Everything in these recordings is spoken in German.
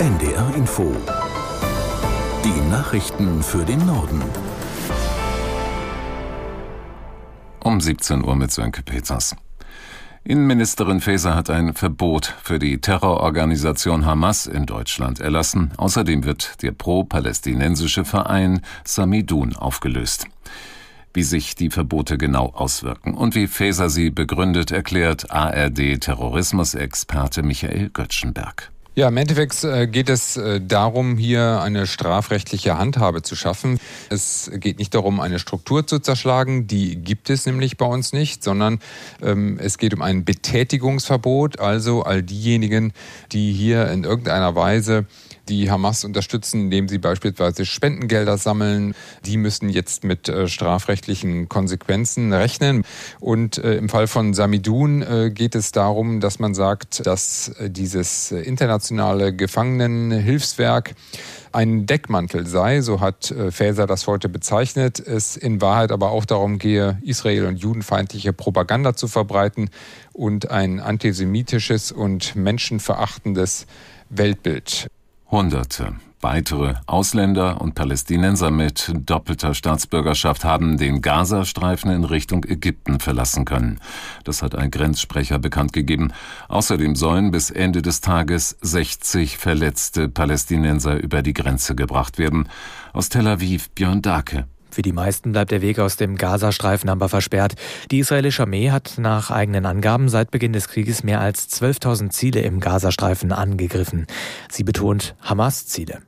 NDR Info. Die Nachrichten für den Norden. Um 17 Uhr mit Sönke Peters. Innenministerin Faeser hat ein Verbot für die Terrororganisation Hamas in Deutschland erlassen. Außerdem wird der pro-palästinensische Verein Samidun aufgelöst. Wie sich die Verbote genau auswirken und wie Faeser sie begründet, erklärt ARD-Terrorismusexperte Michael Göttschenberg. Ja, im Endeffekt äh, geht es äh, darum, hier eine strafrechtliche Handhabe zu schaffen. Es geht nicht darum, eine Struktur zu zerschlagen, die gibt es nämlich bei uns nicht, sondern ähm, es geht um ein Betätigungsverbot, also all diejenigen, die hier in irgendeiner Weise die Hamas unterstützen, indem sie beispielsweise Spendengelder sammeln. Die müssen jetzt mit äh, strafrechtlichen Konsequenzen rechnen. Und äh, im Fall von Samidun äh, geht es darum, dass man sagt, dass äh, dieses internationale Gefangenenhilfswerk ein Deckmantel sei, so hat äh, Faeser das heute bezeichnet, es in Wahrheit aber auch darum gehe, Israel- und judenfeindliche Propaganda zu verbreiten und ein antisemitisches und menschenverachtendes Weltbild. Hunderte weitere Ausländer und Palästinenser mit doppelter Staatsbürgerschaft haben den Gazastreifen in Richtung Ägypten verlassen können. Das hat ein Grenzsprecher bekannt gegeben. Außerdem sollen bis Ende des Tages 60 verletzte Palästinenser über die Grenze gebracht werden. Aus Tel Aviv Björn Dake. Für die meisten bleibt der Weg aus dem Gazastreifen aber versperrt. Die israelische Armee hat nach eigenen Angaben seit Beginn des Krieges mehr als 12.000 Ziele im Gazastreifen angegriffen. Sie betont Hamas-Ziele.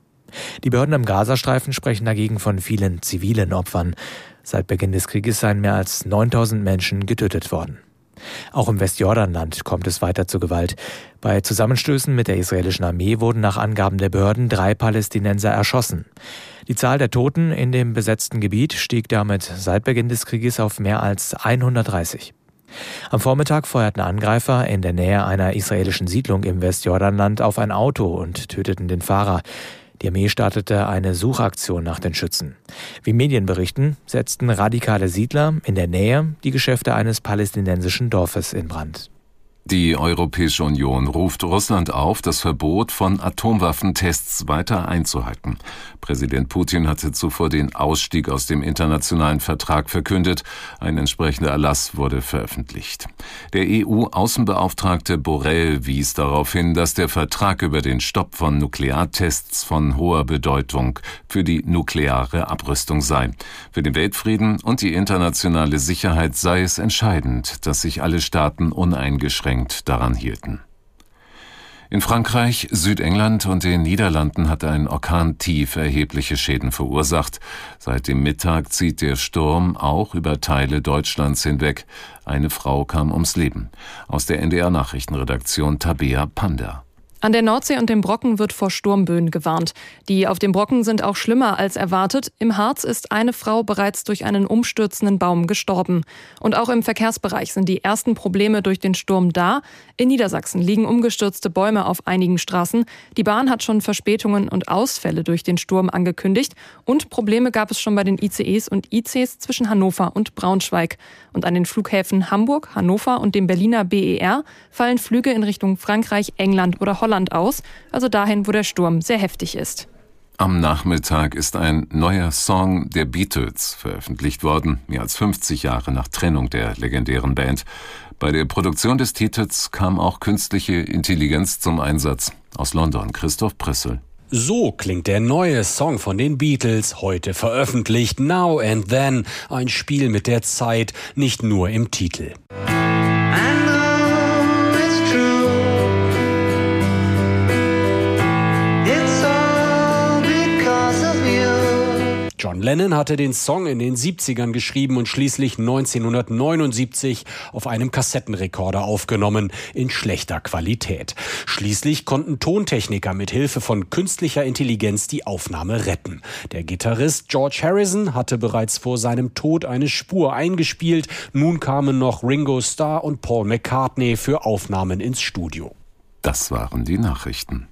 Die Behörden im Gazastreifen sprechen dagegen von vielen zivilen Opfern. Seit Beginn des Krieges seien mehr als 9000 Menschen getötet worden. Auch im Westjordanland kommt es weiter zu Gewalt. Bei Zusammenstößen mit der israelischen Armee wurden nach Angaben der Behörden drei Palästinenser erschossen. Die Zahl der Toten in dem besetzten Gebiet stieg damit seit Beginn des Krieges auf mehr als 130. Am Vormittag feuerten Angreifer in der Nähe einer israelischen Siedlung im Westjordanland auf ein Auto und töteten den Fahrer. Die Armee startete eine Suchaktion nach den Schützen. Wie Medien berichten, setzten radikale Siedler in der Nähe die Geschäfte eines palästinensischen Dorfes in Brand. Die Europäische Union ruft Russland auf, das Verbot von Atomwaffentests weiter einzuhalten. Präsident Putin hatte zuvor den Ausstieg aus dem internationalen Vertrag verkündet. Ein entsprechender Erlass wurde veröffentlicht. Der EU-Außenbeauftragte Borrell wies darauf hin, dass der Vertrag über den Stopp von Nukleartests von hoher Bedeutung für die nukleare Abrüstung sei. Für den Weltfrieden und die internationale Sicherheit sei es entscheidend, dass sich alle Staaten uneingeschränkt uneingeschränkt daran hielten. In Frankreich, Südengland und den Niederlanden hat ein Orkan tief erhebliche Schäden verursacht. Seit dem Mittag zieht der Sturm auch über Teile Deutschlands hinweg. Eine Frau kam ums Leben. Aus der NDR Nachrichtenredaktion Tabea Panda. An der Nordsee und dem Brocken wird vor Sturmböen gewarnt. Die auf dem Brocken sind auch schlimmer als erwartet. Im Harz ist eine Frau bereits durch einen umstürzenden Baum gestorben. Und auch im Verkehrsbereich sind die ersten Probleme durch den Sturm da. In Niedersachsen liegen umgestürzte Bäume auf einigen Straßen. Die Bahn hat schon Verspätungen und Ausfälle durch den Sturm angekündigt. Und Probleme gab es schon bei den ICEs und ICs zwischen Hannover und Braunschweig. Und an den Flughäfen Hamburg, Hannover und dem Berliner BER fallen Flüge in Richtung Frankreich, England oder Holland Holland aus, also dahin, wo der Sturm sehr heftig ist. Am Nachmittag ist ein neuer Song der Beatles veröffentlicht worden, mehr als 50 Jahre nach Trennung der legendären Band. Bei der Produktion des Titels kam auch künstliche Intelligenz zum Einsatz. Aus London Christoph Pressel. So klingt der neue Song von den Beatles, heute veröffentlicht, Now and Then, ein Spiel mit der Zeit, nicht nur im Titel. John Lennon hatte den Song in den 70ern geschrieben und schließlich 1979 auf einem Kassettenrekorder aufgenommen, in schlechter Qualität. Schließlich konnten Tontechniker mit Hilfe von künstlicher Intelligenz die Aufnahme retten. Der Gitarrist George Harrison hatte bereits vor seinem Tod eine Spur eingespielt. Nun kamen noch Ringo Starr und Paul McCartney für Aufnahmen ins Studio. Das waren die Nachrichten.